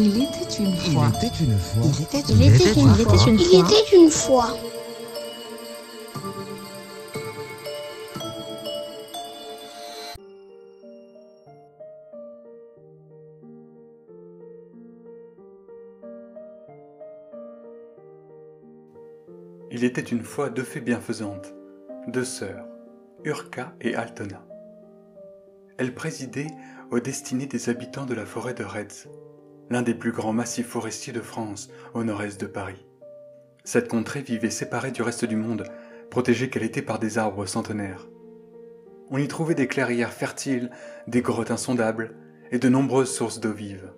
Il était une Il fois. était une fois. Il était Il était une fois. Il était une fois. Il était une fois deux fées bienfaisantes, deux sœurs, Urca et Altona. Elles présidaient aux destinées des habitants de la forêt de Retz, l'un des plus grands massifs forestiers de France, au nord-est de Paris. Cette contrée vivait séparée du reste du monde, protégée qu'elle était par des arbres centenaires. On y trouvait des clairières fertiles, des grottes insondables et de nombreuses sources d'eau vive.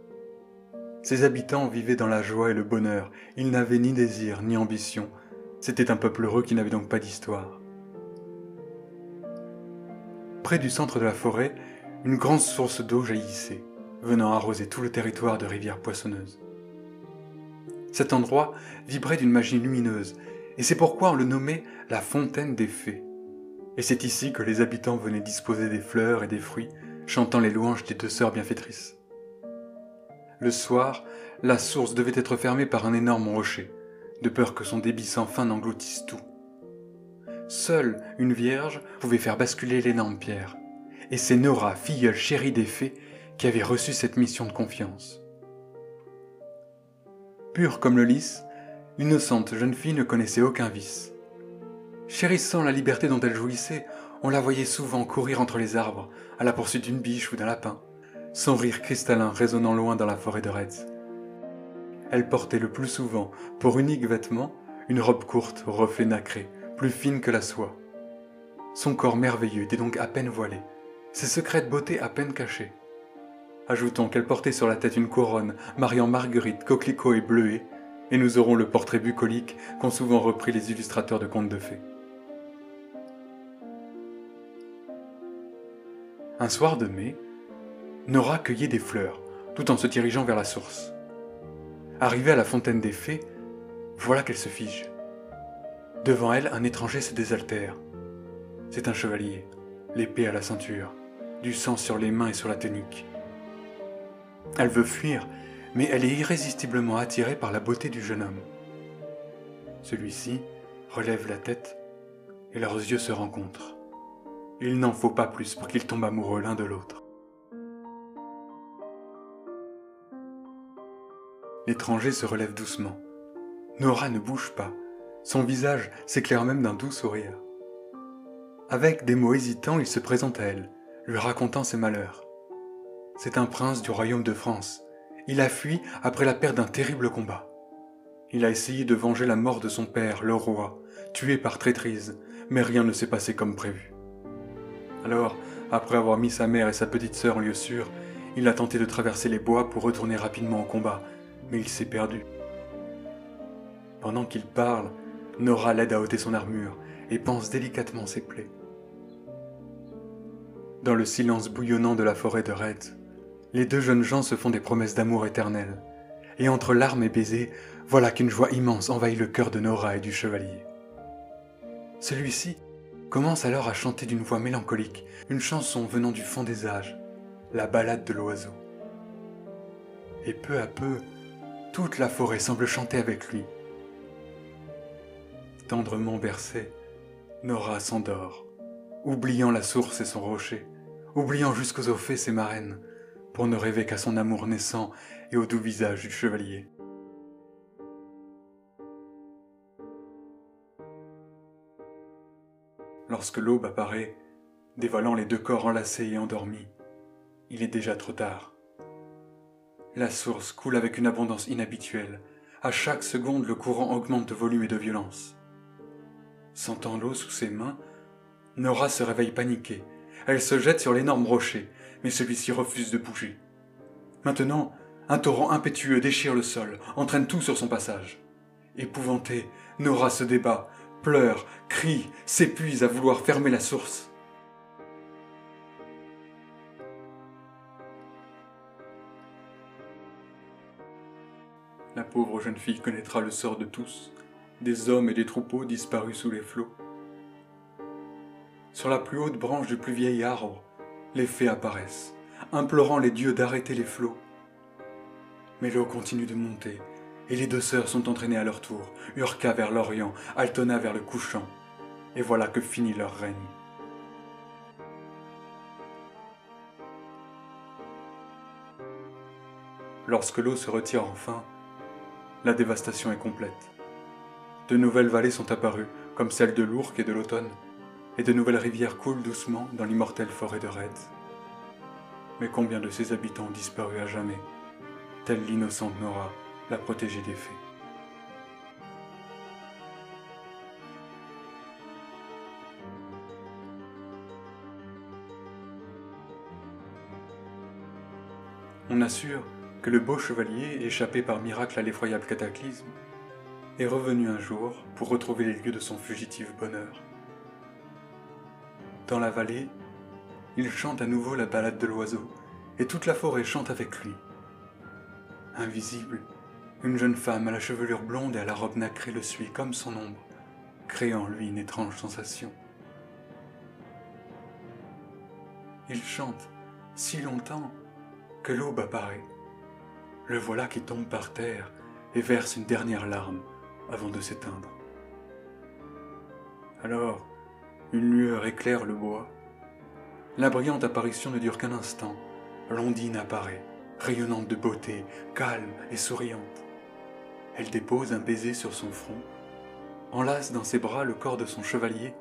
Ses habitants vivaient dans la joie et le bonheur, ils n'avaient ni désir ni ambition, c'était un peuple heureux qui n'avait donc pas d'histoire. Près du centre de la forêt, une grande source d'eau jaillissait, venant arroser tout le territoire de rivières poissonneuses. Cet endroit vibrait d'une magie lumineuse, et c'est pourquoi on le nommait la fontaine des fées. Et c'est ici que les habitants venaient disposer des fleurs et des fruits, chantant les louanges des deux sœurs bienfaitrices. Le soir, la source devait être fermée par un énorme rocher, de peur que son débit sans fin n'engloutisse tout. Seule une vierge pouvait faire basculer l'énorme pierre, et c'est Nora, filleule chérie des fées, qui avait reçu cette mission de confiance. Pure comme le lys, l'innocente jeune fille ne connaissait aucun vice. Chérissant la liberté dont elle jouissait, on la voyait souvent courir entre les arbres, à la poursuite d'une biche ou d'un lapin, son rire cristallin résonnant loin dans la forêt de Retz. Elle portait le plus souvent, pour unique vêtement, une robe courte aux reflets plus fine que la soie. Son corps merveilleux était donc à peine voilé, ses secrètes beautés à peine cachées. Ajoutons qu'elle portait sur la tête une couronne mariant marguerite, coquelicot et bleuet, et nous aurons le portrait bucolique qu'ont souvent repris les illustrateurs de contes de fées. Un soir de mai, Nora cueillait des fleurs, tout en se dirigeant vers la source. Arrivée à la fontaine des fées, voilà qu'elle se fige. Devant elle, un étranger se désaltère. C'est un chevalier, l'épée à la ceinture, du sang sur les mains et sur la tunique. Elle veut fuir, mais elle est irrésistiblement attirée par la beauté du jeune homme. Celui-ci relève la tête et leurs yeux se rencontrent. Il n'en faut pas plus pour qu'ils tombent amoureux l'un de l'autre. L'étranger se relève doucement. Nora ne bouge pas. Son visage s'éclaire même d'un doux sourire. Avec des mots hésitants, il se présente à elle, lui racontant ses malheurs. C'est un prince du royaume de France. Il a fui après la perte d'un terrible combat. Il a essayé de venger la mort de son père, le roi, tué par traîtrise, mais rien ne s'est passé comme prévu. Alors, après avoir mis sa mère et sa petite sœur en lieu sûr, il a tenté de traverser les bois pour retourner rapidement au combat, mais il s'est perdu. Pendant qu'il parle, Nora l'aide à ôter son armure et pense délicatement ses plaies. Dans le silence bouillonnant de la forêt de Red, les deux jeunes gens se font des promesses d'amour éternel, et entre larmes et baisers, voilà qu'une joie immense envahit le cœur de Nora et du chevalier. Celui-ci commence alors à chanter d'une voix mélancolique une chanson venant du fond des âges, la ballade de l'oiseau. Et peu à peu, toute la forêt semble chanter avec lui. Tendrement bercée, Nora s'endort, oubliant la source et son rocher, oubliant jusqu'aux fées ses marraines, pour ne rêver qu'à son amour naissant et au doux visage du chevalier. Lorsque l'aube apparaît, dévoilant les deux corps enlacés et endormis, il est déjà trop tard. La source coule avec une abondance inhabituelle. À chaque seconde, le courant augmente de volume et de violence. Sentant l'eau sous ses mains, Nora se réveille paniquée. Elle se jette sur l'énorme rocher, mais celui-ci refuse de bouger. Maintenant, un torrent impétueux déchire le sol, entraîne tout sur son passage. Épouvantée, Nora se débat, pleure, crie, s'épuise à vouloir fermer la source. La pauvre jeune fille connaîtra le sort de tous, des hommes et des troupeaux disparus sous les flots. Sur la plus haute branche du plus vieil arbre, les fées apparaissent, implorant les dieux d'arrêter les flots. Mais l'eau continue de monter, et les deux sœurs sont entraînées à leur tour, Urca vers l'Orient, Altona vers le couchant. Et voilà que finit leur règne. Lorsque l'eau se retire enfin, la dévastation est complète. De nouvelles vallées sont apparues, comme celle de l'Ourcq et de l'Automne, et de nouvelles rivières coulent doucement dans l'immortelle forêt de Reds. Mais combien de ses habitants ont disparu à jamais, telle l'innocente Nora, la protégée des fées On assure que le beau chevalier, échappé par miracle à l'effroyable cataclysme, est revenu un jour pour retrouver les lieux de son fugitif bonheur. Dans la vallée, il chante à nouveau la balade de l'oiseau, et toute la forêt chante avec lui. Invisible, une jeune femme à la chevelure blonde et à la robe nacrée le suit comme son ombre, créant en lui une étrange sensation. Il chante si longtemps que l'aube apparaît. Le voilà qui tombe par terre et verse une dernière larme avant de s'éteindre. Alors, une lueur éclaire le bois. La brillante apparition ne dure qu'un instant. Londine apparaît, rayonnante de beauté, calme et souriante. Elle dépose un baiser sur son front, enlace dans ses bras le corps de son chevalier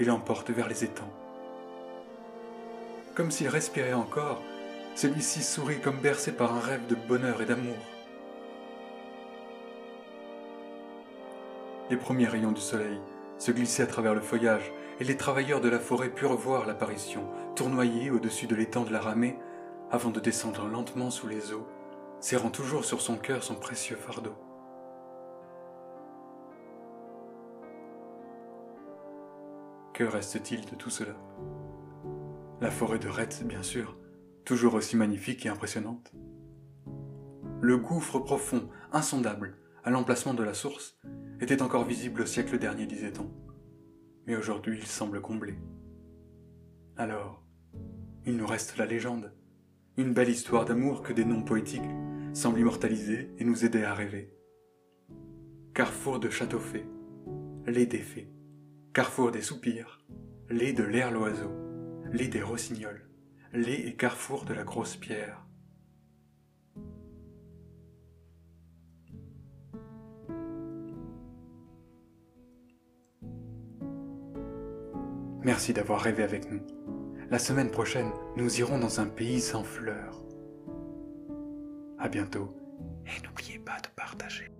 et l'emporte vers les étangs. Comme s'il respirait encore, celui-ci sourit comme bercé par un rêve de bonheur et d'amour. Les premiers rayons du soleil se glissaient à travers le feuillage, et les travailleurs de la forêt purent voir l'apparition, tournoyer au-dessus de l'étang de la ramée, avant de descendre lentement sous les eaux, serrant toujours sur son cœur son précieux fardeau. Que reste-t-il de tout cela? La forêt de Retz, bien sûr, toujours aussi magnifique et impressionnante. Le gouffre profond, insondable, à l'emplacement de la source, était encore visible au siècle dernier, disait-on. Mais aujourd'hui, il semble comblé. Alors, il nous reste la légende, une belle histoire d'amour que des noms poétiques semblent immortaliser et nous aider à rêver. Carrefour de Châteaufait, lait des fées, carrefour des soupirs, lait de l'air l'oiseau, lait des rossignols, lait et carrefour de la grosse pierre. Merci d'avoir rêvé avec nous. La semaine prochaine, nous irons dans un pays sans fleurs. À bientôt. Et n'oubliez pas de partager.